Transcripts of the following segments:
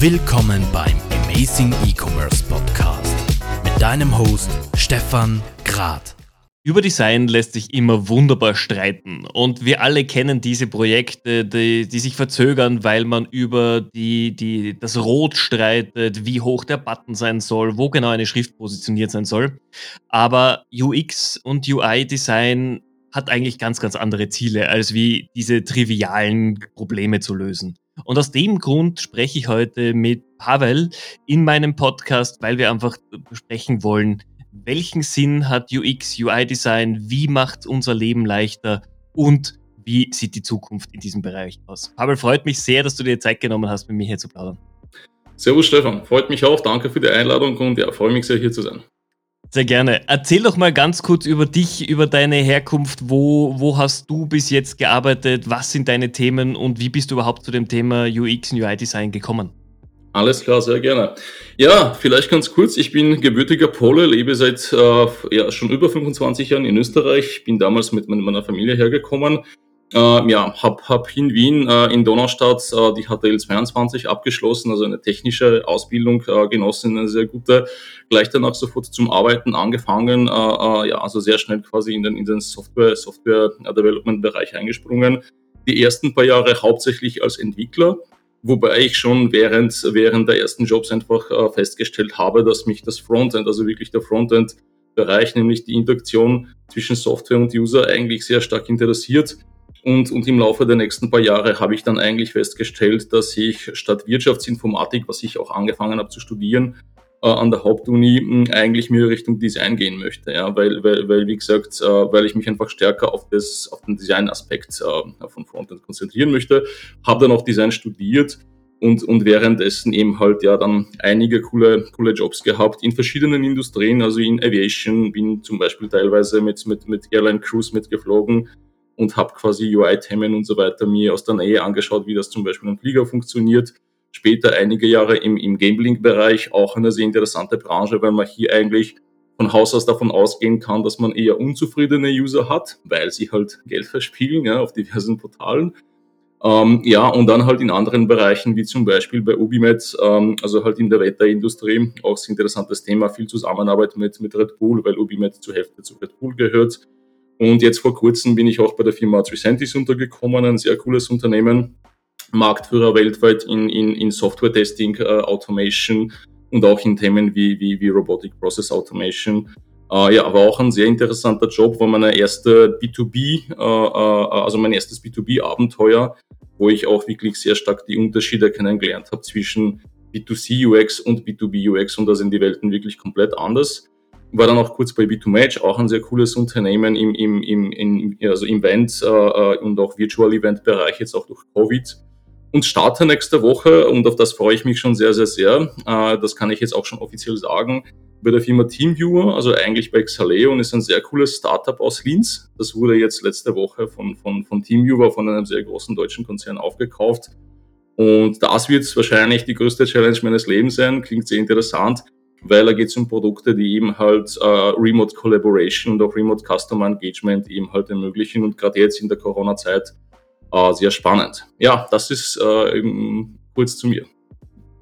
Willkommen beim Amazing E-Commerce Podcast mit deinem Host Stefan Grad. Über Design lässt sich immer wunderbar streiten und wir alle kennen diese Projekte, die, die sich verzögern, weil man über die, die, das Rot streitet, wie hoch der Button sein soll, wo genau eine Schrift positioniert sein soll. Aber UX und UI-Design hat eigentlich ganz, ganz andere Ziele, als wie diese trivialen Probleme zu lösen. Und aus dem Grund spreche ich heute mit Pavel in meinem Podcast, weil wir einfach besprechen wollen, welchen Sinn hat UX, UI-Design, wie macht unser Leben leichter und wie sieht die Zukunft in diesem Bereich aus? Pavel, freut mich sehr, dass du dir Zeit genommen hast, mit mir hier zu plaudern. Servus Stefan, freut mich auch, danke für die Einladung und ja, freue mich sehr hier zu sein. Sehr gerne. Erzähl doch mal ganz kurz über dich, über deine Herkunft. Wo, wo hast du bis jetzt gearbeitet? Was sind deine Themen und wie bist du überhaupt zu dem Thema UX und UI-Design gekommen? Alles klar, sehr gerne. Ja, vielleicht ganz kurz. Ich bin gebürtiger Pole, lebe seit äh, ja, schon über 25 Jahren in Österreich. Bin damals mit meiner Familie hergekommen. Äh, ja, habe hab in Wien äh, in Donaustadt äh, die HTL 22 abgeschlossen, also eine technische Ausbildung äh, genossen, eine sehr gute. Gleich danach sofort zum Arbeiten angefangen. Äh, äh, ja, also sehr schnell quasi in den, in den Software, Software Development Bereich eingesprungen. Die ersten paar Jahre hauptsächlich als Entwickler Wobei ich schon während, während der ersten Jobs einfach festgestellt habe, dass mich das Frontend, also wirklich der Frontend-Bereich, nämlich die Interaktion zwischen Software und User eigentlich sehr stark interessiert. Und, und im Laufe der nächsten paar Jahre habe ich dann eigentlich festgestellt, dass ich statt Wirtschaftsinformatik, was ich auch angefangen habe zu studieren, äh, an der Hauptuni hm, eigentlich mehr Richtung Design gehen möchte. Ja? Weil, weil, weil wie gesagt, äh, weil ich mich einfach stärker auf, das, auf den Design-Aspekt äh, von Frontend konzentrieren möchte. Habe dann auch Design studiert und, und währenddessen eben halt ja dann einige coole, coole Jobs gehabt in verschiedenen Industrien, also in Aviation, bin zum Beispiel teilweise mit, mit, mit Airline Cruise mitgeflogen und habe quasi UI-Themen und so weiter mir aus der Nähe angeschaut, wie das zum Beispiel im Flieger funktioniert später einige Jahre im, im Gambling-Bereich, auch eine sehr interessante Branche, weil man hier eigentlich von Haus aus davon ausgehen kann, dass man eher unzufriedene User hat, weil sie halt Geld verspielen ja, auf diversen Portalen. Ähm, ja, und dann halt in anderen Bereichen, wie zum Beispiel bei Ubimed, ähm, also halt in der Wetterindustrie, auch ein interessantes Thema, viel Zusammenarbeit mit, mit Red Bull, weil Ubimed zur Hälfte zu Red Bull gehört. Und jetzt vor kurzem bin ich auch bei der Firma Tricentis untergekommen, ein sehr cooles Unternehmen, Marktführer weltweit in, in, in Software-Testing, äh, Automation und auch in Themen wie, wie, wie Robotic Process Automation. Äh, ja, aber auch ein sehr interessanter Job, war meine erste B2B, äh, äh, also mein erstes B2B-Abenteuer, wo ich auch wirklich sehr stark die Unterschiede kennengelernt habe zwischen B2C UX und B2B UX und da sind die Welten wirklich komplett anders. War dann auch kurz bei B2Match, auch ein sehr cooles Unternehmen im, im, im, im also Event äh, äh, und auch Virtual Event Bereich, jetzt auch durch Covid und starte nächste Woche und auf das freue ich mich schon sehr, sehr sehr. Äh, das kann ich jetzt auch schon offiziell sagen. Bei der Firma Teamviewer, also eigentlich bei Xaleo und ist ein sehr cooles Startup aus Linz. Das wurde jetzt letzte Woche von, von, von Teamviewer, von einem sehr großen deutschen Konzern aufgekauft. Und das wird wahrscheinlich die größte Challenge meines Lebens sein. Klingt sehr interessant, weil da geht es um Produkte, die eben halt äh, Remote Collaboration und auch Remote Customer Engagement eben halt ermöglichen. Und gerade jetzt in der Corona-Zeit äh, sehr spannend. Ja, das ist äh, kurz zu mir.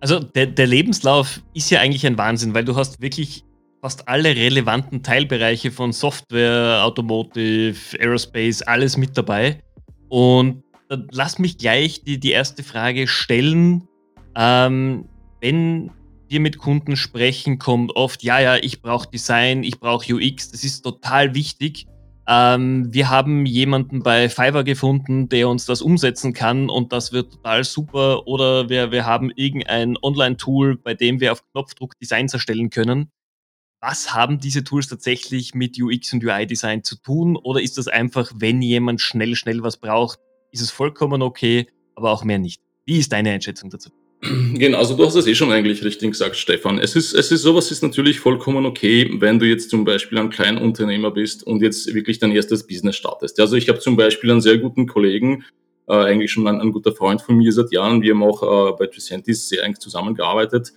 Also der, der Lebenslauf ist ja eigentlich ein Wahnsinn, weil du hast wirklich fast alle relevanten Teilbereiche von Software, Automotive, Aerospace, alles mit dabei. Und lass mich gleich die, die erste Frage stellen. Ähm, wenn wir mit Kunden sprechen, kommt oft, ja, ja, ich brauche Design, ich brauche UX, das ist total wichtig. Ähm, wir haben jemanden bei Fiverr gefunden, der uns das umsetzen kann und das wird total super. Oder wir, wir haben irgendein Online-Tool, bei dem wir auf Knopfdruck Designs erstellen können. Was haben diese Tools tatsächlich mit UX und UI-Design zu tun? Oder ist das einfach, wenn jemand schnell, schnell was braucht, ist es vollkommen okay, aber auch mehr nicht? Wie ist deine Einschätzung dazu? Genau, also du hast es eh schon eigentlich richtig gesagt, Stefan. Es ist, es ist sowas ist natürlich vollkommen okay, wenn du jetzt zum Beispiel ein Kleinunternehmer bist und jetzt wirklich dein erstes Business startest. Also ich habe zum Beispiel einen sehr guten Kollegen, äh, eigentlich schon ein, ein, guter Freund von mir seit Jahren. Wir haben auch äh, bei Tricentis sehr eng zusammengearbeitet.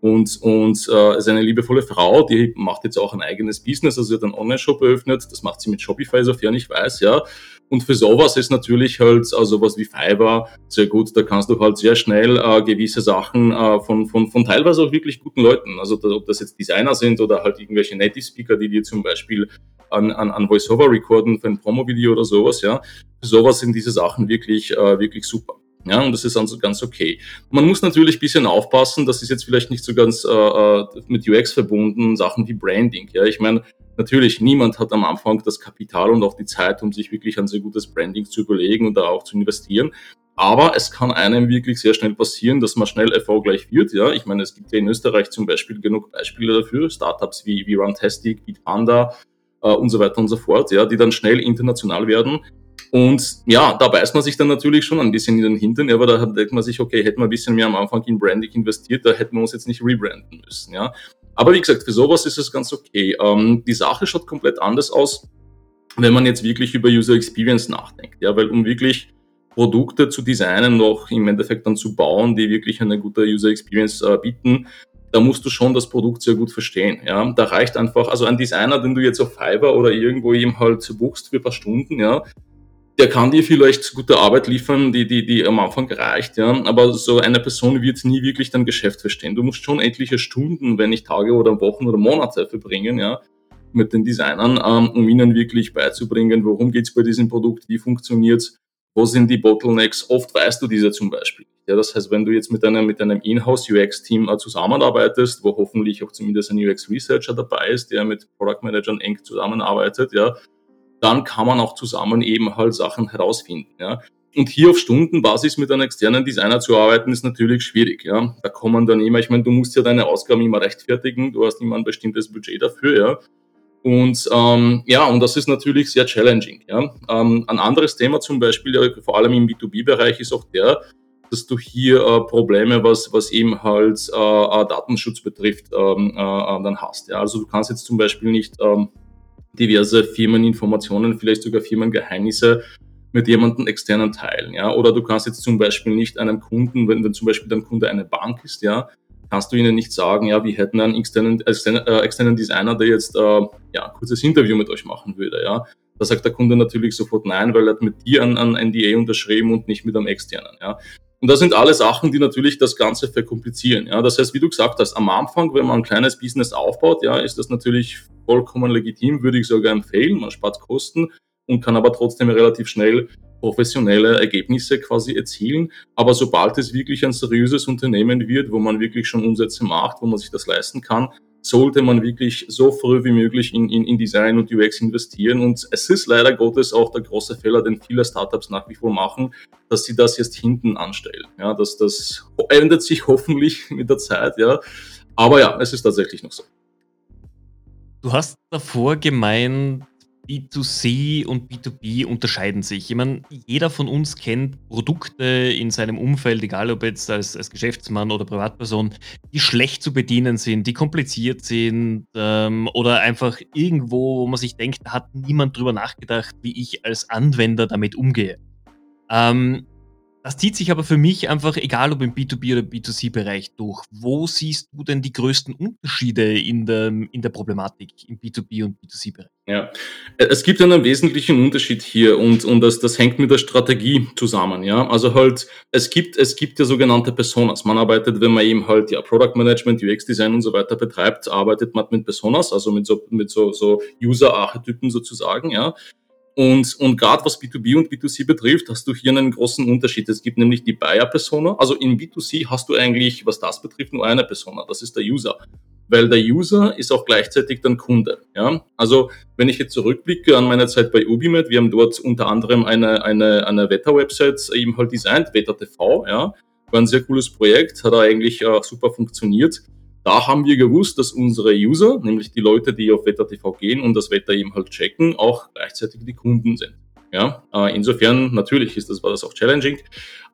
Und, und äh, ist eine liebevolle Frau, die macht jetzt auch ein eigenes Business, also sie hat einen Online-Shop eröffnet, das macht sie mit Shopify, sofern ich weiß, ja. Und für sowas ist natürlich halt also sowas wie Fiverr sehr gut. Da kannst du halt sehr schnell äh, gewisse Sachen äh, von, von, von teilweise auch wirklich guten Leuten, also da, ob das jetzt Designer sind oder halt irgendwelche Native Speaker, die dir zum Beispiel an, an, an Voiceover recorden für ein Promo-Video oder sowas, ja. Für sowas sind diese Sachen wirklich, äh, wirklich super. Ja, und das ist also ganz okay. Man muss natürlich ein bisschen aufpassen, das ist jetzt vielleicht nicht so ganz äh, äh mit UX verbunden, Sachen wie Branding. Ja, ich meine, natürlich, niemand hat am Anfang das Kapital und auch die Zeit, um sich wirklich ein sehr gutes Branding zu überlegen und da auch zu investieren. Aber es kann einem wirklich sehr schnell passieren, dass man schnell erfolgreich wird. Ja, ich meine, es gibt ja in Österreich zum Beispiel genug Beispiele dafür, Startups wie, wie Runtastic, wie Panda äh, und so weiter und so fort, ja, die dann schnell international werden und ja, da beißt man sich dann natürlich schon ein bisschen in den Hintern, aber da denkt man sich, okay, hätten wir ein bisschen mehr am Anfang in Branding investiert, da hätten wir uns jetzt nicht rebranden müssen, ja. Aber wie gesagt, für sowas ist es ganz okay. Ähm, die Sache schaut komplett anders aus, wenn man jetzt wirklich über User Experience nachdenkt, ja, weil um wirklich Produkte zu designen, noch im Endeffekt dann zu bauen, die wirklich eine gute User Experience äh, bieten, da musst du schon das Produkt sehr gut verstehen. Ja, da reicht einfach, also ein Designer, den du jetzt auf Fiverr oder irgendwo eben halt buchst für ein paar Stunden, ja, der kann dir vielleicht gute Arbeit liefern, die, die, die am Anfang reicht, ja. Aber so eine Person wird nie wirklich dein Geschäft verstehen. Du musst schon etliche Stunden, wenn nicht Tage oder Wochen oder Monate verbringen, ja, mit den Designern, ähm, um ihnen wirklich beizubringen, worum geht's bei diesem Produkt, wie funktioniert's, wo sind die Bottlenecks. Oft weißt du diese zum Beispiel. Ja, das heißt, wenn du jetzt mit einem, mit einem Inhouse UX-Team äh, zusammenarbeitest, wo hoffentlich auch zumindest ein UX-Researcher dabei ist, der mit Product Managern eng zusammenarbeitet, ja, dann kann man auch zusammen eben halt Sachen herausfinden. Ja. Und hier auf Stundenbasis mit einem externen Designer zu arbeiten, ist natürlich schwierig. Ja. Da kommen dann immer, ich meine, du musst ja deine Ausgaben immer rechtfertigen, du hast immer ein bestimmtes Budget dafür, ja. Und ähm, ja, und das ist natürlich sehr challenging. Ja. Ähm, ein anderes Thema zum Beispiel, vor allem im B2B-Bereich, ist auch der, dass du hier äh, Probleme, was, was eben halt äh, äh Datenschutz betrifft, ähm, äh, äh, dann hast. Ja. Also du kannst jetzt zum Beispiel nicht ähm, diverse Firmeninformationen, vielleicht sogar Firmengeheimnisse mit jemandem externen teilen, ja. Oder du kannst jetzt zum Beispiel nicht einem Kunden, wenn, wenn zum Beispiel dein Kunde eine Bank ist, ja, kannst du ihnen nicht sagen, ja, wir hätten einen externen, äh, externen Designer, der jetzt äh, ja, ein kurzes Interview mit euch machen würde, ja. Da sagt der Kunde natürlich sofort nein, weil er hat mit dir an, an NDA unterschrieben und nicht mit einem externen, ja. Und das sind alle Sachen, die natürlich das Ganze verkomplizieren. Ja, das heißt, wie du gesagt hast, am Anfang, wenn man ein kleines Business aufbaut, ja, ist das natürlich vollkommen legitim, würde ich sogar empfehlen. Man spart Kosten und kann aber trotzdem relativ schnell professionelle Ergebnisse quasi erzielen. Aber sobald es wirklich ein seriöses Unternehmen wird, wo man wirklich schon Umsätze macht, wo man sich das leisten kann, sollte man wirklich so früh wie möglich in, in, in Design und UX investieren. Und es ist leider Gottes auch der große Fehler, den viele Startups nach wie vor machen, dass sie das jetzt hinten anstellen. Ja, dass das ändert sich hoffentlich mit der Zeit, ja. Aber ja, es ist tatsächlich noch so. Du hast davor gemeint, B2C und B2B unterscheiden sich. Ich meine, jeder von uns kennt Produkte in seinem Umfeld, egal ob jetzt als, als Geschäftsmann oder Privatperson, die schlecht zu bedienen sind, die kompliziert sind ähm, oder einfach irgendwo, wo man sich denkt, da hat niemand drüber nachgedacht, wie ich als Anwender damit umgehe. Ähm, das zieht sich aber für mich einfach, egal ob im B2B oder B2C-Bereich, durch. Wo siehst du denn die größten Unterschiede in der, in der Problematik im B2B und B2C-Bereich? Ja, es gibt einen wesentlichen Unterschied hier und, und das, das hängt mit der Strategie zusammen. Ja, also halt, es gibt, es gibt ja sogenannte Personas. Man arbeitet, wenn man eben halt ja Product Management, UX Design und so weiter betreibt, arbeitet man mit Personas, also mit so, mit so, so User-Archetypen sozusagen. Ja, und, und gerade was B2B und B2C betrifft, hast du hier einen großen Unterschied. Es gibt nämlich die Buyer-Persona. Also in B2C hast du eigentlich, was das betrifft, nur eine Persona. Das ist der User. Weil der User ist auch gleichzeitig dann Kunde. Ja? Also wenn ich jetzt zurückblicke an meine Zeit bei Ubimed, wir haben dort unter anderem eine, eine, eine Wetter-Website eben halt designt, Wetter TV. Ja? War ein sehr cooles Projekt, hat eigentlich äh, super funktioniert. Da haben wir gewusst, dass unsere User, nämlich die Leute, die auf Wetter TV gehen und das Wetter eben halt checken, auch gleichzeitig die Kunden sind. Ja, äh, insofern natürlich ist das war das auch challenging,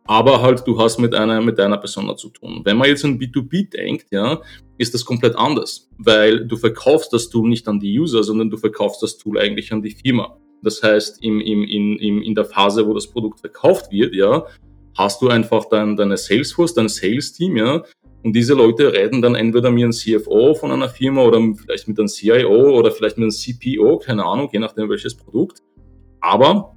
aber halt du hast mit einer mit einer Person zu tun. Wenn man jetzt an B2B denkt, ja, ist das komplett anders, weil du verkaufst das Tool nicht an die User, sondern du verkaufst das Tool eigentlich an die Firma. Das heißt, im, im, in, im, in der Phase, wo das Produkt verkauft wird, ja, hast du einfach dein, deine Salesforce, dein Sales-Team, ja, und diese Leute reden dann entweder mit einem CFO von einer Firma oder vielleicht mit einem CIO oder vielleicht mit einem CPO, keine Ahnung, je nachdem welches Produkt. Aber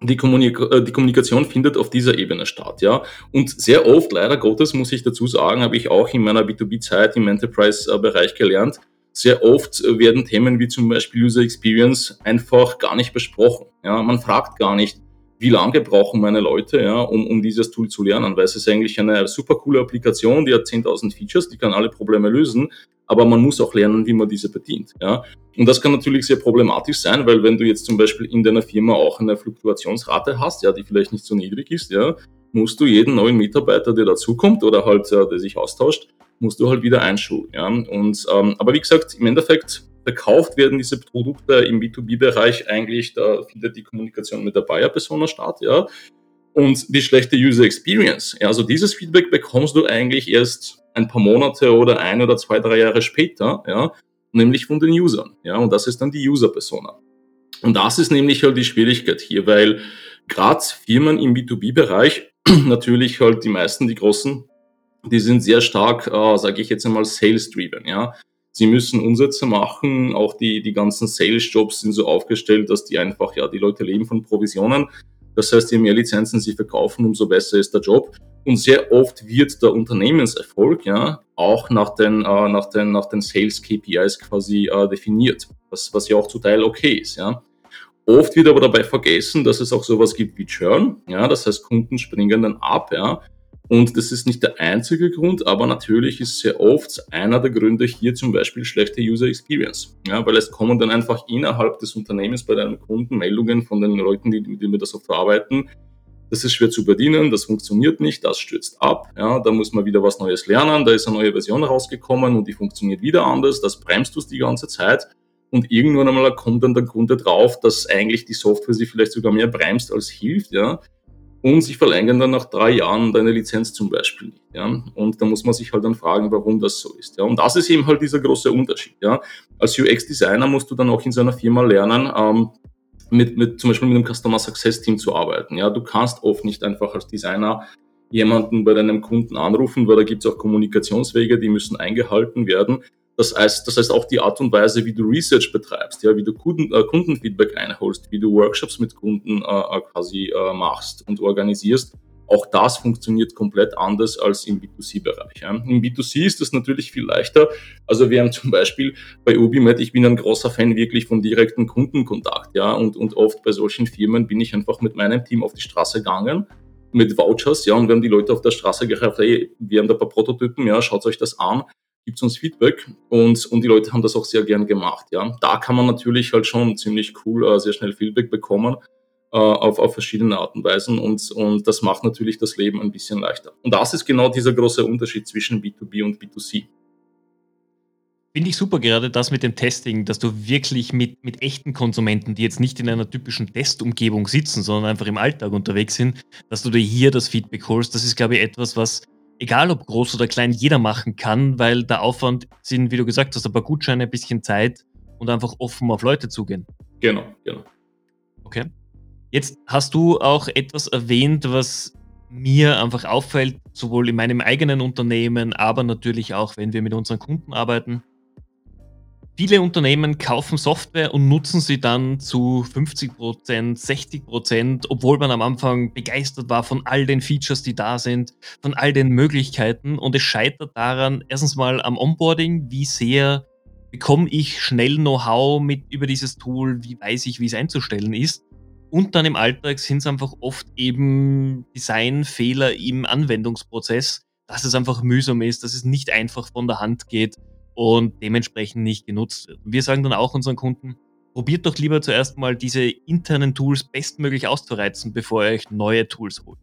die, Kommunik äh, die Kommunikation findet auf dieser Ebene statt, ja. Und sehr oft, leider Gottes, muss ich dazu sagen, habe ich auch in meiner B2B-Zeit im Enterprise-Bereich gelernt, sehr oft werden Themen wie zum Beispiel User Experience einfach gar nicht besprochen. Ja, man fragt gar nicht, wie lange brauchen meine Leute, ja, um, um dieses Tool zu lernen, weil es ist eigentlich eine super coole Applikation, die hat 10.000 Features, die kann alle Probleme lösen, aber man muss auch lernen, wie man diese bedient, ja. Und das kann natürlich sehr problematisch sein, weil wenn du jetzt zum Beispiel in deiner Firma auch eine Fluktuationsrate hast, ja, die vielleicht nicht so niedrig ist, ja, musst du jeden neuen Mitarbeiter, der dazukommt oder halt, äh, der sich austauscht, musst du halt wieder einschulen, ja. Und, ähm, aber wie gesagt, im Endeffekt verkauft werden diese Produkte im B2B-Bereich eigentlich, da findet die Kommunikation mit der Buyer-Persona statt, ja. Und die schlechte User Experience, ja, also dieses Feedback bekommst du eigentlich erst ein paar Monate oder ein oder zwei, drei Jahre später, ja, nämlich von den Usern, ja, und das ist dann die User-Persona. Und das ist nämlich halt die Schwierigkeit hier, weil gerade Firmen im B2B-Bereich, natürlich halt die meisten, die großen, die sind sehr stark, äh, sage ich jetzt einmal, sales-driven, ja. Sie müssen Umsätze machen. Auch die, die ganzen Sales-Jobs sind so aufgestellt, dass die einfach, ja, die Leute leben von Provisionen. Das heißt, je mehr Lizenzen sie verkaufen, umso besser ist der Job. Und sehr oft wird der Unternehmenserfolg ja auch nach den, äh, nach den, nach den Sales-KPIs quasi äh, definiert, was, was ja auch zu Teil okay ist. Ja. Oft wird aber dabei vergessen, dass es auch sowas gibt wie Churn. Ja, das heißt, Kunden springen dann ab. Ja. Und das ist nicht der einzige Grund, aber natürlich ist sehr oft einer der Gründe hier zum Beispiel schlechte User Experience. Ja, weil es kommen dann einfach innerhalb des Unternehmens bei deinem Kunden Meldungen von den Leuten, die, mit denen wir das so verarbeiten. Das ist schwer zu bedienen, das funktioniert nicht, das stürzt ab. Ja, da muss man wieder was Neues lernen, da ist eine neue Version rausgekommen und die funktioniert wieder anders, das bremst du die ganze Zeit. Und irgendwann einmal kommt dann der Kunde drauf, dass eigentlich die Software sie vielleicht sogar mehr bremst als hilft. Ja und sie verlängern dann nach drei Jahren deine Lizenz zum Beispiel nicht. Ja? Und da muss man sich halt dann fragen, warum das so ist. Ja? Und das ist eben halt dieser große Unterschied. Ja? Als UX-Designer musst du dann auch in seiner Firma lernen, ähm, mit, mit zum Beispiel mit einem Customer Success Team zu arbeiten. Ja? Du kannst oft nicht einfach als Designer jemanden bei deinem Kunden anrufen, weil da gibt es auch Kommunikationswege, die müssen eingehalten werden. Das heißt, das heißt auch die Art und Weise, wie du Research betreibst, ja, wie du Kunden, äh, Kundenfeedback einholst, wie du Workshops mit Kunden äh, äh quasi äh, machst und organisierst. Auch das funktioniert komplett anders als im B2C-Bereich. Ja. Im B2C ist das natürlich viel leichter. Also wir haben zum Beispiel bei Ubimed, ich bin ein großer Fan wirklich von direkten Kundenkontakt, ja, und, und oft bei solchen Firmen bin ich einfach mit meinem Team auf die Straße gegangen mit Vouchers, ja, und wir haben die Leute auf der Straße gefragt, hey, wir haben da ein paar Prototypen, ja, schaut euch das an gibt uns Feedback und, und die Leute haben das auch sehr gern gemacht. Ja. Da kann man natürlich halt schon ziemlich cool äh, sehr schnell Feedback bekommen äh, auf, auf verschiedene Arten und Weisen und, und das macht natürlich das Leben ein bisschen leichter. Und das ist genau dieser große Unterschied zwischen B2B und B2C. Finde ich super, gerade das mit dem Testing, dass du wirklich mit, mit echten Konsumenten, die jetzt nicht in einer typischen Testumgebung sitzen, sondern einfach im Alltag unterwegs sind, dass du dir hier das Feedback holst. Das ist, glaube ich, etwas, was egal ob groß oder klein, jeder machen kann, weil der Aufwand sind, wie du gesagt hast, ein paar Gutscheine, ein bisschen Zeit und einfach offen auf Leute zugehen. Genau, genau. Okay. Jetzt hast du auch etwas erwähnt, was mir einfach auffällt, sowohl in meinem eigenen Unternehmen, aber natürlich auch, wenn wir mit unseren Kunden arbeiten. Viele Unternehmen kaufen Software und nutzen sie dann zu 50%, 60%, obwohl man am Anfang begeistert war von all den Features, die da sind, von all den Möglichkeiten. Und es scheitert daran, erstens mal am Onboarding, wie sehr bekomme ich schnell Know-how mit über dieses Tool, wie weiß ich, wie es einzustellen ist. Und dann im Alltag sind es einfach oft eben Designfehler im Anwendungsprozess, dass es einfach mühsam ist, dass es nicht einfach von der Hand geht und dementsprechend nicht genutzt wird. wir sagen dann auch unseren Kunden, probiert doch lieber zuerst mal diese internen Tools bestmöglich auszureizen, bevor ihr euch neue Tools holt.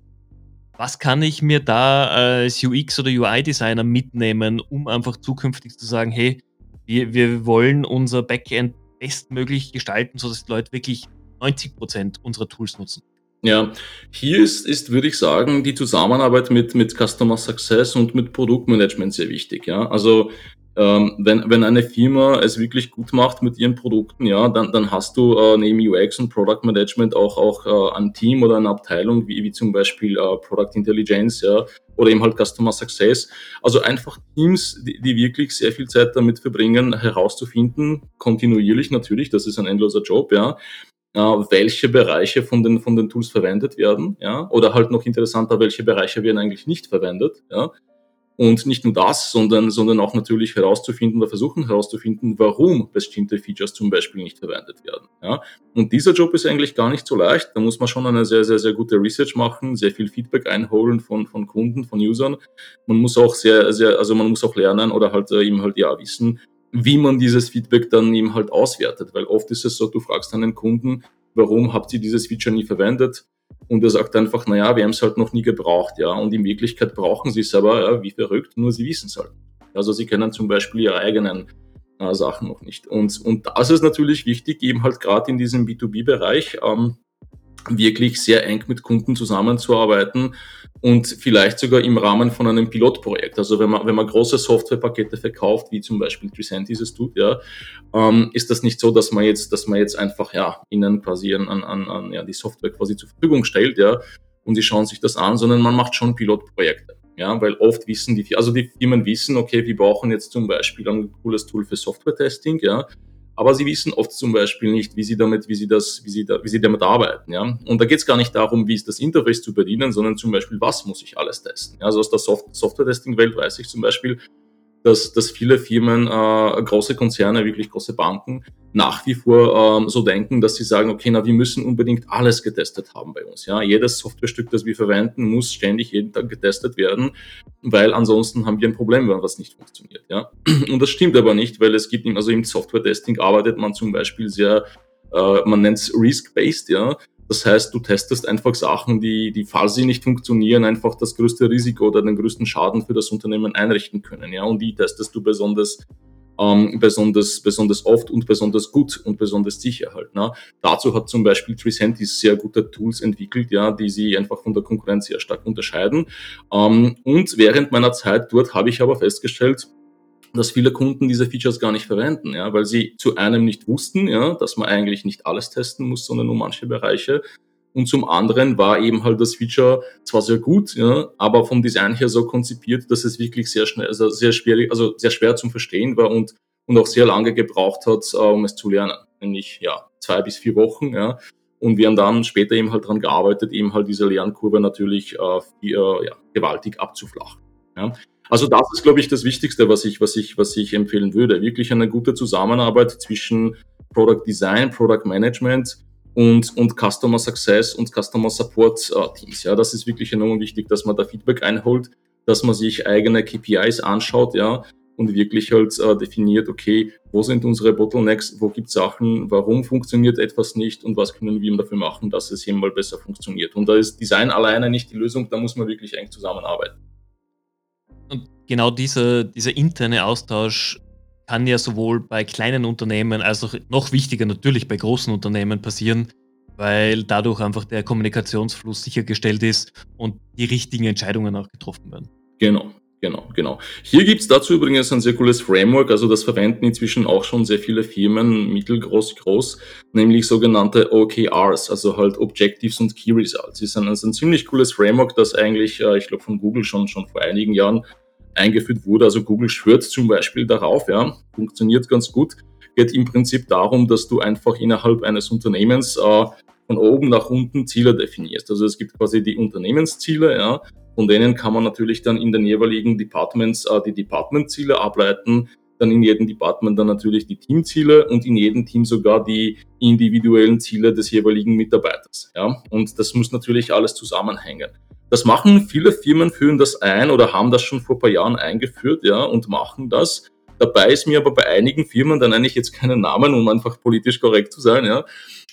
Was kann ich mir da als UX oder UI-Designer mitnehmen, um einfach zukünftig zu sagen, hey, wir, wir wollen unser Backend bestmöglich gestalten, sodass die Leute wirklich 90 Prozent unserer Tools nutzen? Ja, hier ist, ist, würde ich sagen, die Zusammenarbeit mit, mit Customer Success und mit Produktmanagement sehr wichtig. Ja, also ähm, wenn, wenn eine Firma es wirklich gut macht mit ihren Produkten, ja, dann, dann hast du äh, neben UX und Product Management auch, auch äh, ein Team oder eine Abteilung, wie, wie zum Beispiel äh, Product Intelligence, ja, oder eben halt Customer Success. Also einfach Teams, die, die wirklich sehr viel Zeit damit verbringen, herauszufinden, kontinuierlich natürlich, das ist ein endloser Job, ja, äh, welche Bereiche von den, von den Tools verwendet werden, ja, oder halt noch interessanter, welche Bereiche werden eigentlich nicht verwendet, ja. Und nicht nur das, sondern, sondern auch natürlich herauszufinden oder versuchen herauszufinden, warum bestimmte Features zum Beispiel nicht verwendet werden. Ja? Und dieser Job ist eigentlich gar nicht so leicht. Da muss man schon eine sehr, sehr, sehr gute Research machen, sehr viel Feedback einholen von, von Kunden, von Usern. Man muss auch sehr, sehr, also man muss auch lernen oder halt äh, eben halt ja wissen, wie man dieses Feedback dann eben halt auswertet. Weil oft ist es so, du fragst einen Kunden, warum habt ihr dieses Feature nie verwendet? Und er sagt einfach, naja, wir haben es halt noch nie gebraucht, ja. Und in Wirklichkeit brauchen sie es aber, ja, wie verrückt, nur sie wissen es halt. Also sie kennen zum Beispiel ihre eigenen äh, Sachen noch nicht. Und, und das ist natürlich wichtig, eben halt gerade in diesem B2B-Bereich, ähm, wirklich sehr eng mit Kunden zusammenzuarbeiten und vielleicht sogar im Rahmen von einem Pilotprojekt. Also wenn man, wenn man große Softwarepakete verkauft, wie zum Beispiel Tricentis es tut, ja, ähm, ist das nicht so, dass man jetzt, dass man jetzt einfach ja ihnen quasi an, an, an ja, die Software quasi zur Verfügung stellt, ja, und sie schauen sich das an, sondern man macht schon Pilotprojekte. Ja, weil oft wissen die, also die Firmen wissen, okay, wir brauchen jetzt zum Beispiel ein cooles Tool für Software-Testing, ja, aber sie wissen oft zum Beispiel nicht, wie sie damit, wie sie das, wie sie, da, wie sie damit arbeiten. Ja? Und da geht es gar nicht darum, wie ist das Interface zu bedienen, sondern zum Beispiel, was muss ich alles testen. Ja? Also aus der Soft Software-Testing-Welt weiß ich zum Beispiel, dass, dass viele Firmen, äh, große Konzerne, wirklich große Banken, nach wie vor ähm, so denken, dass sie sagen, okay, na, wir müssen unbedingt alles getestet haben bei uns. Ja, jedes Softwarestück, das wir verwenden, muss ständig jeden Tag getestet werden, weil ansonsten haben wir ein Problem, wenn was nicht funktioniert. Ja, und das stimmt aber nicht, weil es gibt, also im Software-Testing arbeitet man zum Beispiel sehr, äh, man nennt es risk-based, ja. Das heißt, du testest einfach Sachen, die, die, falls sie nicht funktionieren, einfach das größte Risiko oder den größten Schaden für das Unternehmen einrichten können. Ja, und die testest du besonders, ähm, besonders, besonders oft und besonders gut und besonders sicher halt. Ne? Dazu hat zum Beispiel Tricentis sehr gute Tools entwickelt, ja, die sie einfach von der Konkurrenz sehr stark unterscheiden. Ähm, und während meiner Zeit dort habe ich aber festgestellt, dass viele Kunden diese Features gar nicht verwenden, ja, weil sie zu einem nicht wussten, ja, dass man eigentlich nicht alles testen muss, sondern nur manche Bereiche. Und zum anderen war eben halt das Feature zwar sehr gut, ja, aber vom Design her so konzipiert, dass es wirklich sehr schnell, also sehr schwierig, also sehr schwer zum Verstehen war und, und auch sehr lange gebraucht hat, um es zu lernen. Nämlich, ja, zwei bis vier Wochen, ja. Und wir haben dann später eben halt dran gearbeitet, eben halt diese Lernkurve natürlich äh, ja, gewaltig abzuflachen. Ja. Also das ist, glaube ich, das Wichtigste, was ich, was ich, was ich empfehlen würde. Wirklich eine gute Zusammenarbeit zwischen Product Design, Product Management und, und Customer Success und Customer Support äh, Teams. Ja, das ist wirklich enorm wichtig, dass man da Feedback einholt, dass man sich eigene KPIs anschaut, ja, und wirklich halt äh, definiert, okay, wo sind unsere Bottlenecks, wo gibt es Sachen, warum funktioniert etwas nicht und was können wir dafür machen, dass es hier mal besser funktioniert. Und da ist Design alleine nicht die Lösung, da muss man wirklich eng zusammenarbeiten. Genau dieser, dieser interne Austausch kann ja sowohl bei kleinen Unternehmen als auch noch wichtiger natürlich bei großen Unternehmen passieren, weil dadurch einfach der Kommunikationsfluss sichergestellt ist und die richtigen Entscheidungen auch getroffen werden. Genau, genau, genau. Hier gibt es dazu übrigens ein sehr cooles Framework, also das verwenden inzwischen auch schon sehr viele Firmen, mittelgroß, groß, nämlich sogenannte OKRs, also halt Objectives und Key Results. Das ist ein, ist ein ziemlich cooles Framework, das eigentlich, äh, ich glaube, von Google schon, schon vor einigen Jahren eingeführt wurde. Also Google schwört zum Beispiel darauf, ja, funktioniert ganz gut. Geht im Prinzip darum, dass du einfach innerhalb eines Unternehmens äh, von oben nach unten Ziele definierst. Also es gibt quasi die Unternehmensziele, ja, von denen kann man natürlich dann in den jeweiligen Departments äh, die Departmentziele ableiten, dann in jedem Department dann natürlich die Teamziele und in jedem Team sogar die individuellen Ziele des jeweiligen Mitarbeiters. Ja? Und das muss natürlich alles zusammenhängen. Das machen viele Firmen, führen das ein oder haben das schon vor ein paar Jahren eingeführt, ja, und machen das. Dabei ist mir aber bei einigen Firmen, da nenne ich jetzt keinen Namen, um einfach politisch korrekt zu sein, ja,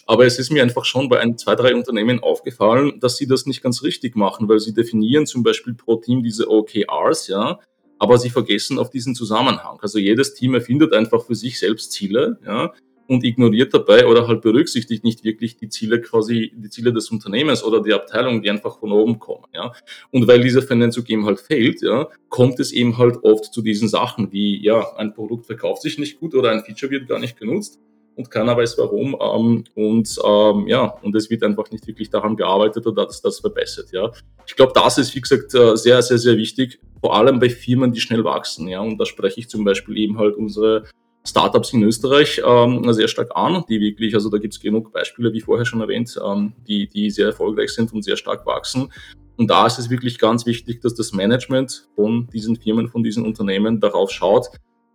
aber es ist mir einfach schon bei ein, zwei, drei Unternehmen aufgefallen, dass sie das nicht ganz richtig machen, weil sie definieren zum Beispiel pro Team diese OKRs, ja, aber sie vergessen auf diesen Zusammenhang. Also jedes Team erfindet einfach für sich selbst Ziele, ja, und ignoriert dabei oder halt berücksichtigt nicht wirklich die Ziele quasi, die Ziele des Unternehmens oder der Abteilung, die einfach von oben kommen, ja. Und weil diese Vernetzung eben halt fehlt, ja, kommt es eben halt oft zu diesen Sachen wie, ja, ein Produkt verkauft sich nicht gut oder ein Feature wird gar nicht genutzt und keiner weiß warum. Ähm, und ähm, ja, und es wird einfach nicht wirklich daran gearbeitet oder dass das verbessert. Ja, ich glaube, das ist wie gesagt äh, sehr, sehr, sehr wichtig, vor allem bei Firmen, die schnell wachsen. Ja, und da spreche ich zum Beispiel eben halt unsere Startups in Österreich ähm, sehr stark an, die wirklich, also da gibt es genug Beispiele, wie vorher schon erwähnt, ähm, die, die sehr erfolgreich sind und sehr stark wachsen. Und da ist es wirklich ganz wichtig, dass das Management von diesen Firmen, von diesen Unternehmen darauf schaut,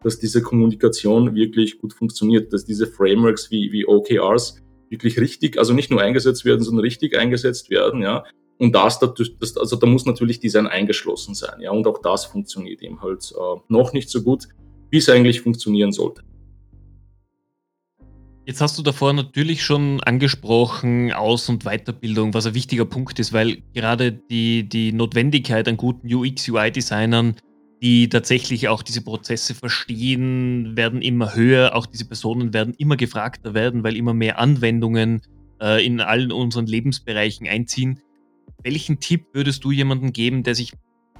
dass diese Kommunikation wirklich gut funktioniert, dass diese Frameworks wie, wie OKRs wirklich richtig, also nicht nur eingesetzt werden, sondern richtig eingesetzt werden, ja. Und das, das, also da muss natürlich Design eingeschlossen sein, ja. Und auch das funktioniert eben halt äh, noch nicht so gut, wie es eigentlich funktionieren sollte. Jetzt hast du davor natürlich schon angesprochen, Aus- und Weiterbildung, was ein wichtiger Punkt ist, weil gerade die, die Notwendigkeit an guten UX-UI-Designern, die tatsächlich auch diese Prozesse verstehen, werden immer höher. Auch diese Personen werden immer gefragter werden, weil immer mehr Anwendungen äh, in allen unseren Lebensbereichen einziehen. Welchen Tipp würdest du jemandem geben, der sich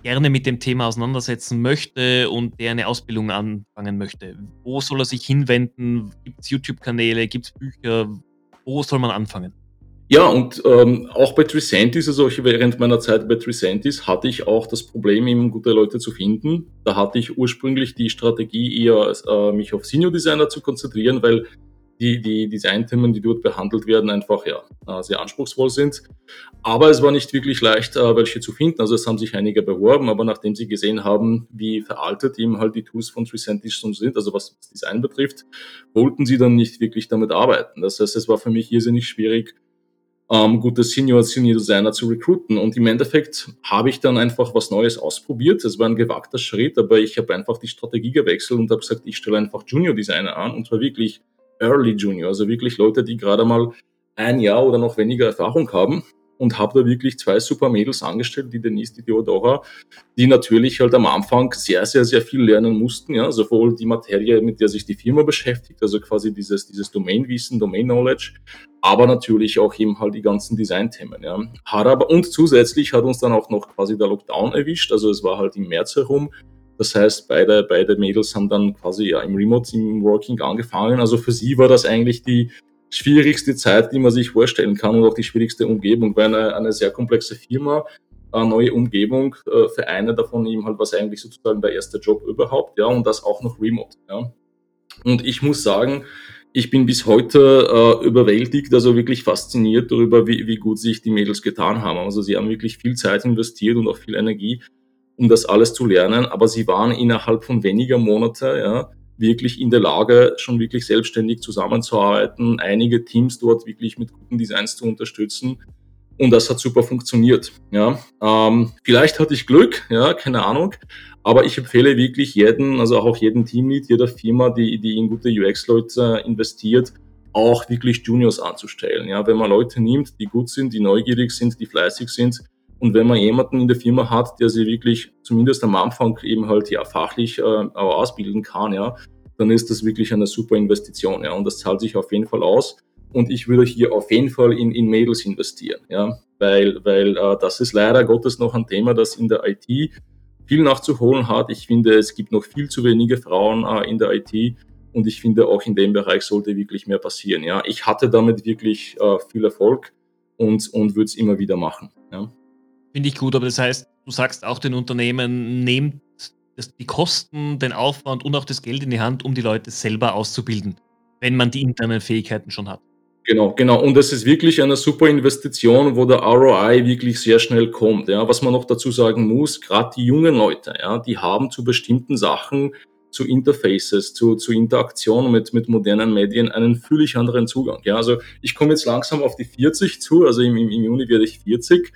gerne mit dem Thema auseinandersetzen möchte und der eine Ausbildung anfangen möchte? Wo soll er sich hinwenden? Gibt es YouTube-Kanäle? Gibt es Bücher? Wo soll man anfangen? Ja, und ähm, auch bei Tricentis, also während meiner Zeit bei Tricentis, hatte ich auch das Problem, eben gute Leute zu finden. Da hatte ich ursprünglich die Strategie, eher äh, mich auf Senior Designer zu konzentrieren, weil die, die Designthemen, die dort behandelt werden, einfach ja, äh, sehr anspruchsvoll sind. Aber es war nicht wirklich leicht, äh, welche zu finden. Also es haben sich einige beworben, aber nachdem sie gesehen haben, wie veraltet eben halt die Tools von Tricentis sind, also was das Design betrifft, wollten sie dann nicht wirklich damit arbeiten. Das heißt, es war für mich irrsinnig schwierig, ähm, gute Senior, Senior Designer zu recruiten. Und im Endeffekt habe ich dann einfach was Neues ausprobiert. Es war ein gewagter Schritt, aber ich habe einfach die Strategie gewechselt und habe gesagt, ich stelle einfach Junior Designer an und zwar wirklich Early Junior, also wirklich Leute, die gerade mal ein Jahr oder noch weniger Erfahrung haben und habe da wirklich zwei super Mädels angestellt, die Denise, die Theodora, die natürlich halt am Anfang sehr, sehr, sehr viel lernen mussten, ja, sowohl die Materie, mit der sich die Firma beschäftigt, also quasi dieses, dieses Domainwissen, Domain-Knowledge, aber natürlich auch eben halt die ganzen Design-Themen, ja. Hat aber, und zusätzlich hat uns dann auch noch quasi der Lockdown erwischt, also es war halt im März herum, das heißt, beide, beide Mädels haben dann quasi ja im Remote, im Working angefangen. Also für sie war das eigentlich die schwierigste Zeit, die man sich vorstellen kann und auch die schwierigste Umgebung, weil eine, eine sehr komplexe Firma, eine neue Umgebung, äh, für eine davon eben halt was eigentlich sozusagen der erste Job überhaupt, ja, und das auch noch remote, ja. Und ich muss sagen, ich bin bis heute äh, überwältigt, also wirklich fasziniert darüber, wie, wie gut sich die Mädels getan haben. Also sie haben wirklich viel Zeit investiert und auch viel Energie um das alles zu lernen, aber sie waren innerhalb von weniger Monate ja, wirklich in der Lage, schon wirklich selbstständig zusammenzuarbeiten, einige Teams dort wirklich mit guten Designs zu unterstützen. Und das hat super funktioniert. Ja. Ähm, vielleicht hatte ich Glück, ja, keine Ahnung. Aber ich empfehle wirklich jeden, also auch jeden Teamlead, jeder Firma, die, die in gute UX-Leute investiert, auch wirklich Juniors anzustellen. Ja, wenn man Leute nimmt, die gut sind, die neugierig sind, die fleißig sind, und wenn man jemanden in der Firma hat, der sie wirklich zumindest am Anfang eben halt ja fachlich äh, ausbilden kann, ja, dann ist das wirklich eine super Investition, ja, und das zahlt sich auf jeden Fall aus. Und ich würde hier auf jeden Fall in, in Mädels investieren, ja, weil, weil äh, das ist leider Gottes noch ein Thema, das in der IT viel nachzuholen hat. Ich finde, es gibt noch viel zu wenige Frauen äh, in der IT und ich finde, auch in dem Bereich sollte wirklich mehr passieren. Ja, ich hatte damit wirklich äh, viel Erfolg und, und würde es immer wieder machen. Ja. Finde ich gut, aber das heißt, du sagst auch den Unternehmen, nehmt die Kosten, den Aufwand und auch das Geld in die Hand, um die Leute selber auszubilden, wenn man die internen Fähigkeiten schon hat. Genau, genau. Und es ist wirklich eine super Investition, wo der ROI wirklich sehr schnell kommt. Ja, was man noch dazu sagen muss, gerade die jungen Leute, ja, die haben zu bestimmten Sachen, zu Interfaces, zu, zu Interaktion mit, mit modernen Medien einen völlig anderen Zugang. Ja, also ich komme jetzt langsam auf die 40 zu, also im, im Juni werde ich 40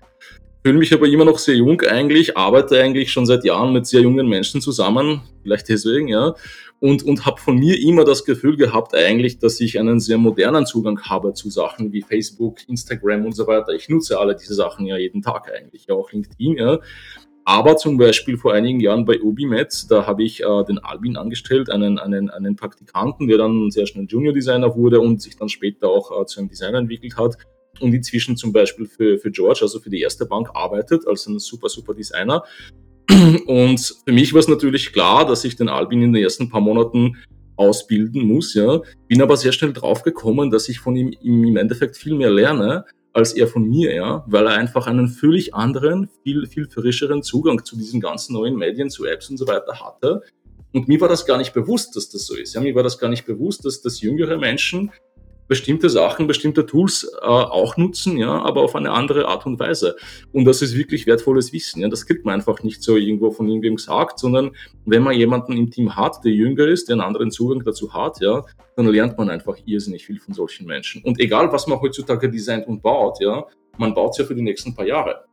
fühle mich aber immer noch sehr jung eigentlich, arbeite eigentlich schon seit Jahren mit sehr jungen Menschen zusammen, vielleicht deswegen, ja, und, und habe von mir immer das Gefühl gehabt eigentlich, dass ich einen sehr modernen Zugang habe zu Sachen wie Facebook, Instagram und so weiter. Ich nutze alle diese Sachen ja jeden Tag eigentlich, ja auch LinkedIn, ja. Aber zum Beispiel vor einigen Jahren bei Ubimet, da habe ich äh, den Albin angestellt, einen, einen, einen Praktikanten, der dann sehr schnell Junior Designer wurde und sich dann später auch äh, zu einem Designer entwickelt hat und inzwischen zum Beispiel für, für George, also für die erste Bank, arbeitet als ein super, super Designer. Und für mich war es natürlich klar, dass ich den Albin in den ersten paar Monaten ausbilden muss, ja. Bin aber sehr schnell drauf gekommen, dass ich von ihm im Endeffekt viel mehr lerne, als er von mir, ja, weil er einfach einen völlig anderen, viel, viel frischeren Zugang zu diesen ganzen neuen Medien, zu Apps und so weiter hatte, Und mir war das gar nicht bewusst, dass das so ist. Ja, mir war das gar nicht bewusst, dass, dass jüngere Menschen bestimmte Sachen, bestimmte Tools äh, auch nutzen, ja, aber auf eine andere Art und Weise. Und das ist wirklich wertvolles Wissen. Ja. Das kriegt man einfach nicht so irgendwo von irgendwem gesagt, sondern wenn man jemanden im Team hat, der jünger ist, der einen anderen Zugang dazu hat, ja, dann lernt man einfach irrsinnig viel von solchen Menschen. Und egal, was man heutzutage designt und baut, ja, man baut es ja für die nächsten paar Jahre.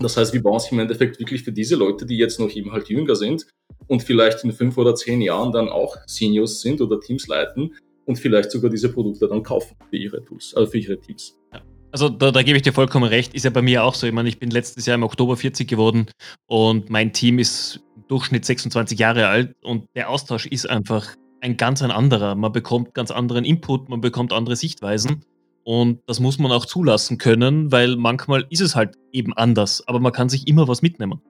Das heißt, wir bauen es im Endeffekt wirklich für diese Leute, die jetzt noch eben halt jünger sind und vielleicht in fünf oder zehn Jahren dann auch Seniors sind oder Teams leiten, und vielleicht sogar diese Produkte dann kaufen für ihre Tools, also für ihre Teams. Ja. Also da, da, gebe ich dir vollkommen recht, ist ja bei mir auch so. Ich meine, ich bin letztes Jahr im Oktober 40 geworden und mein Team ist im Durchschnitt 26 Jahre alt und der Austausch ist einfach ein ganz ein anderer. Man bekommt ganz anderen Input, man bekommt andere Sichtweisen und das muss man auch zulassen können, weil manchmal ist es halt eben anders, aber man kann sich immer was mitnehmen.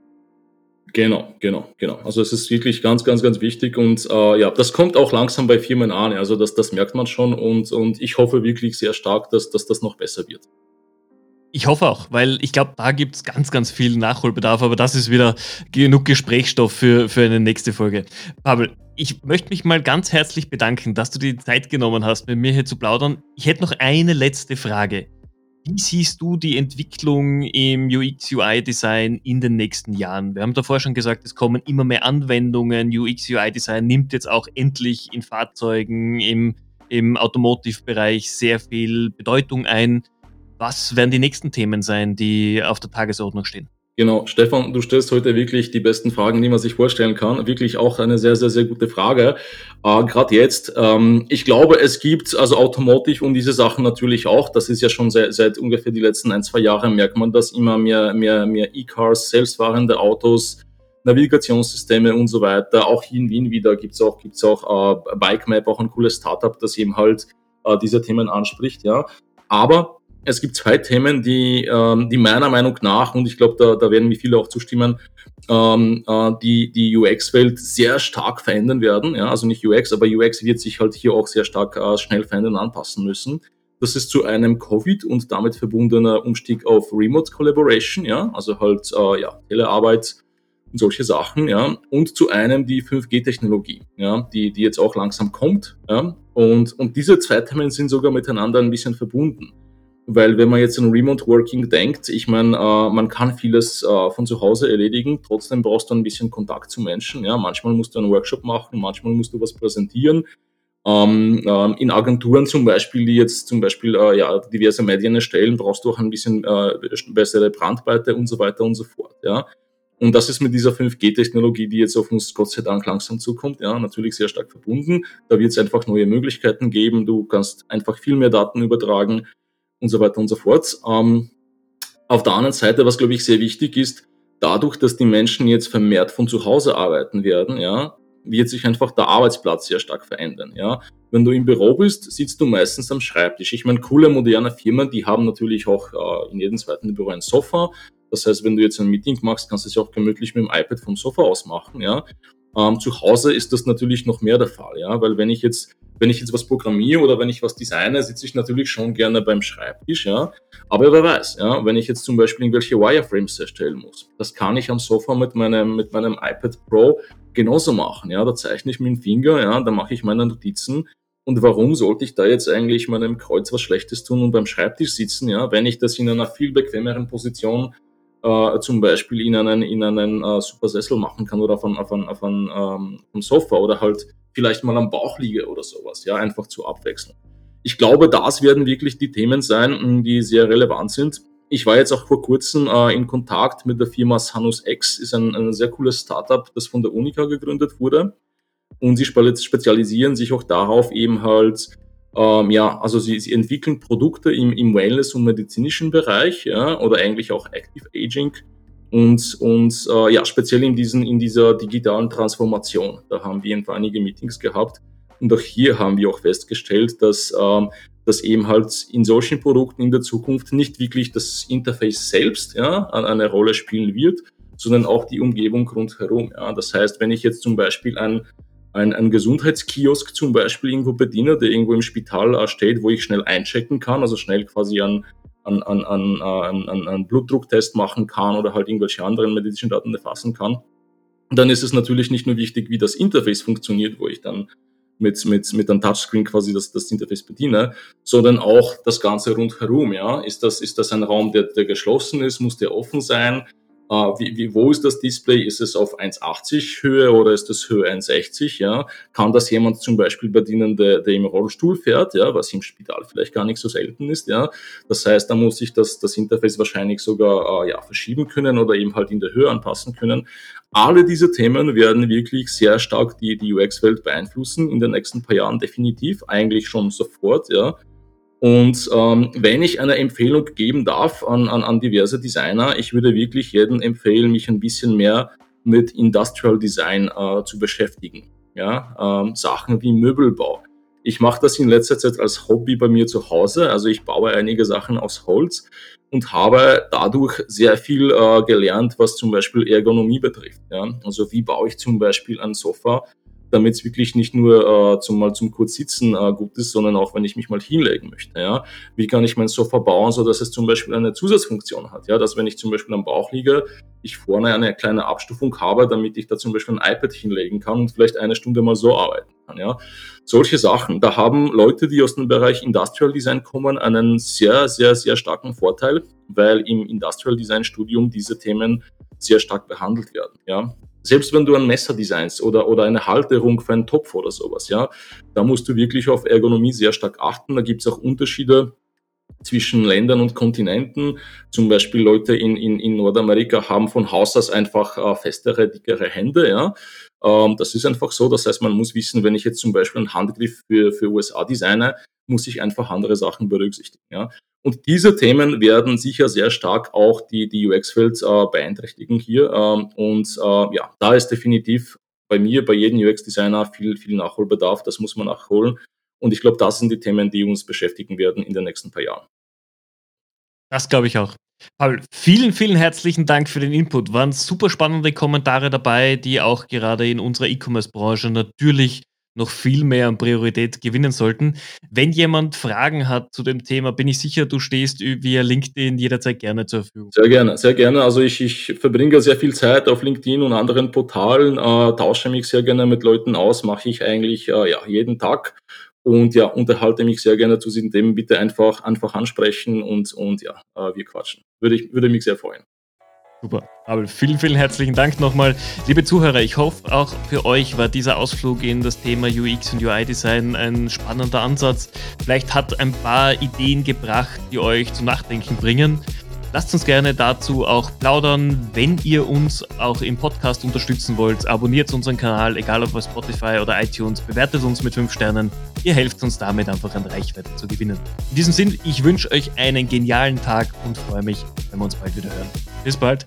Genau, genau, genau. Also es ist wirklich ganz, ganz, ganz wichtig und äh, ja, das kommt auch langsam bei Firmen an. Also das, das merkt man schon und, und ich hoffe wirklich sehr stark, dass, dass das noch besser wird. Ich hoffe auch, weil ich glaube, da gibt es ganz, ganz viel Nachholbedarf, aber das ist wieder genug Gesprächsstoff für, für eine nächste Folge. Pavel, ich möchte mich mal ganz herzlich bedanken, dass du die Zeit genommen hast, mit mir hier zu plaudern. Ich hätte noch eine letzte Frage. Wie siehst du die Entwicklung im UX-UI-Design in den nächsten Jahren? Wir haben davor schon gesagt, es kommen immer mehr Anwendungen. UX-UI-Design nimmt jetzt auch endlich in Fahrzeugen, im, im Automotive-Bereich sehr viel Bedeutung ein. Was werden die nächsten Themen sein, die auf der Tagesordnung stehen? Genau, Stefan, du stellst heute wirklich die besten Fragen, die man sich vorstellen kann. Wirklich auch eine sehr, sehr, sehr gute Frage. Äh, Gerade jetzt, ähm, ich glaube, es gibt also Automotive und diese Sachen natürlich auch. Das ist ja schon seit, seit ungefähr die letzten ein, zwei Jahre merkt man, dass immer mehr, mehr, mehr E-Cars, selbstfahrende Autos, Navigationssysteme und so weiter. Auch hier in Wien wieder gibt's auch, gibt's auch äh, Bike Map, auch ein cooles Startup, das eben halt äh, diese Themen anspricht. Ja, aber es gibt zwei Themen, die, ähm, die meiner Meinung nach, und ich glaube, da, da werden mir viele auch zustimmen, ähm, äh, die, die UX-Welt sehr stark verändern werden. Ja, also nicht UX, aber UX wird sich halt hier auch sehr stark äh, schnell verändern und anpassen müssen. Das ist zu einem Covid und damit verbundener Umstieg auf Remote Collaboration, ja, also halt äh, ja, Telearbeit und solche Sachen, ja, und zu einem die 5G-Technologie, ja, die, die jetzt auch langsam kommt, ja, und, und diese zwei Themen sind sogar miteinander ein bisschen verbunden. Weil wenn man jetzt an Remote Working denkt, ich meine, äh, man kann vieles äh, von zu Hause erledigen, trotzdem brauchst du ein bisschen Kontakt zu Menschen. Ja? Manchmal musst du einen Workshop machen, manchmal musst du was präsentieren. Ähm, ähm, in Agenturen zum Beispiel, die jetzt zum Beispiel äh, ja, diverse Medien erstellen, brauchst du auch ein bisschen äh, bessere Brandweite und so weiter und so fort. Ja? Und das ist mit dieser 5G-Technologie, die jetzt auf uns Gott sei Dank langsam zukommt, ja, natürlich sehr stark verbunden. Da wird es einfach neue Möglichkeiten geben. Du kannst einfach viel mehr Daten übertragen und so weiter und so fort. Ähm, auf der anderen Seite, was glaube ich sehr wichtig ist, dadurch, dass die Menschen jetzt vermehrt von zu Hause arbeiten werden, ja, wird sich einfach der Arbeitsplatz sehr stark verändern. Ja. Wenn du im Büro bist, sitzt du meistens am Schreibtisch. Ich meine, coole moderne Firmen, die haben natürlich auch äh, in jedem zweiten Büro ein Sofa. Das heißt, wenn du jetzt ein Meeting machst, kannst du es auch gemütlich mit dem iPad vom Sofa aus machen. Ja. Ähm, zu Hause ist das natürlich noch mehr der Fall, ja, weil wenn ich jetzt wenn ich jetzt was programmiere oder wenn ich was designe, sitze ich natürlich schon gerne beim Schreibtisch, ja. Aber wer weiß, ja, wenn ich jetzt zum Beispiel irgendwelche Wireframes erstellen muss, das kann ich am Sofa mit meinem, mit meinem iPad Pro genauso machen, ja. Da zeichne ich mit dem Finger, ja, da mache ich meine Notizen. Und warum sollte ich da jetzt eigentlich meinem Kreuz was Schlechtes tun und beim Schreibtisch sitzen, ja, wenn ich das in einer viel bequemeren Position äh, zum Beispiel in einen, in einen äh, Supersessel machen kann oder auf ein, auf ein, auf ein ähm, Sofa oder halt vielleicht mal am Bauch liege oder sowas, ja, einfach zu abwechseln. Ich glaube, das werden wirklich die Themen sein, die sehr relevant sind. Ich war jetzt auch vor kurzem äh, in Kontakt mit der Firma Sanus X, ist ein, ein sehr cooles Startup, das von der Unica gegründet wurde. Und sie spezialisieren sich auch darauf, eben halt, ähm, ja, also sie, sie entwickeln Produkte im, im Wellness- und medizinischen Bereich, ja, oder eigentlich auch Active Aging und, und äh, ja, speziell in, diesen, in dieser digitalen Transformation, da haben wir einige Meetings gehabt. Und auch hier haben wir auch festgestellt, dass, ähm, dass eben halt in solchen Produkten in der Zukunft nicht wirklich das Interface selbst ja, eine Rolle spielen wird, sondern auch die Umgebung rundherum. Ja. Das heißt, wenn ich jetzt zum Beispiel ein, ein, ein Gesundheitskiosk zum Beispiel irgendwo bediene, der irgendwo im Spital äh, steht, wo ich schnell einchecken kann, also schnell quasi an, an, an, an, an, an Blutdrucktest machen kann oder halt irgendwelche anderen medizinischen Daten erfassen kann, dann ist es natürlich nicht nur wichtig, wie das Interface funktioniert, wo ich dann mit, mit, mit einem Touchscreen quasi das, das Interface bediene, sondern auch das Ganze rundherum. Ja? Ist, das, ist das ein Raum, der, der geschlossen ist? Muss der offen sein? Äh, wie, wie, wo ist das Display? Ist es auf 1,80 Höhe oder ist es Höhe 1,60? Ja? Kann das jemand zum Beispiel bedienen, der, der im Rollstuhl fährt, ja? was im Spital vielleicht gar nicht so selten ist? Ja? Das heißt, da muss ich das, das Interface wahrscheinlich sogar äh, ja, verschieben können oder eben halt in der Höhe anpassen können. Alle diese Themen werden wirklich sehr stark die, die UX-Welt beeinflussen in den nächsten paar Jahren definitiv, eigentlich schon sofort. Ja? Und ähm, wenn ich eine Empfehlung geben darf an, an, an diverse Designer, ich würde wirklich jedem empfehlen, mich ein bisschen mehr mit Industrial Design äh, zu beschäftigen. Ja? Ähm, Sachen wie Möbelbau. Ich mache das in letzter Zeit als Hobby bei mir zu Hause. Also ich baue einige Sachen aus Holz und habe dadurch sehr viel äh, gelernt, was zum Beispiel Ergonomie betrifft. Ja? Also wie baue ich zum Beispiel ein Sofa damit es wirklich nicht nur äh, zum mal zum kurz sitzen äh, gut ist, sondern auch wenn ich mich mal hinlegen möchte. Ja, wie kann ich mein Sofa bauen, so dass es zum Beispiel eine Zusatzfunktion hat, ja, dass wenn ich zum Beispiel am Bauch liege, ich vorne eine kleine Abstufung habe, damit ich da zum Beispiel ein iPad hinlegen kann und vielleicht eine Stunde mal so arbeiten kann. Ja, solche Sachen. Da haben Leute, die aus dem Bereich Industrial Design kommen, einen sehr, sehr, sehr starken Vorteil, weil im Industrial Design Studium diese Themen sehr stark behandelt werden. Ja, selbst wenn du ein Messer designst oder, oder eine Halterung für einen Topf oder sowas, ja, da musst du wirklich auf Ergonomie sehr stark achten. Da gibt es auch Unterschiede zwischen Ländern und Kontinenten. Zum Beispiel Leute in, in, in Nordamerika haben von Haus aus einfach äh, festere, dickere Hände, ja. Ähm, das ist einfach so. Das heißt, man muss wissen, wenn ich jetzt zum Beispiel einen Handgriff für, für USA designe, muss ich einfach andere Sachen berücksichtigen, ja. Und diese Themen werden sicher sehr stark auch die, die UX-Welt äh, beeinträchtigen hier. Ähm, und äh, ja, da ist definitiv bei mir, bei jedem UX-Designer viel, viel Nachholbedarf. Das muss man nachholen. Und ich glaube, das sind die Themen, die uns beschäftigen werden in den nächsten paar Jahren. Das glaube ich auch. Paul, vielen, vielen herzlichen Dank für den Input. Waren super spannende Kommentare dabei, die auch gerade in unserer E-Commerce-Branche natürlich noch viel mehr an Priorität gewinnen sollten. Wenn jemand Fragen hat zu dem Thema, bin ich sicher, du stehst via LinkedIn jederzeit gerne zur Verfügung. Sehr gerne, sehr gerne. Also ich, ich verbringe sehr viel Zeit auf LinkedIn und anderen Portalen, äh, tausche mich sehr gerne mit Leuten aus, mache ich eigentlich äh, ja, jeden Tag und ja, unterhalte mich sehr gerne zu diesen Themen. Bitte einfach, einfach ansprechen und, und ja, äh, wir quatschen. Würde, ich, würde mich sehr freuen. Super. Aber vielen, vielen herzlichen Dank nochmal. Liebe Zuhörer, ich hoffe auch für euch war dieser Ausflug in das Thema UX und UI-Design ein spannender Ansatz. Vielleicht hat ein paar Ideen gebracht, die euch zum Nachdenken bringen. Lasst uns gerne dazu auch plaudern. Wenn ihr uns auch im Podcast unterstützen wollt, abonniert unseren Kanal, egal ob bei Spotify oder iTunes, bewertet uns mit 5 Sternen. Ihr helft uns damit einfach an Reichweite zu gewinnen. In diesem Sinn, ich wünsche euch einen genialen Tag und freue mich, wenn wir uns bald wieder hören. Bis bald.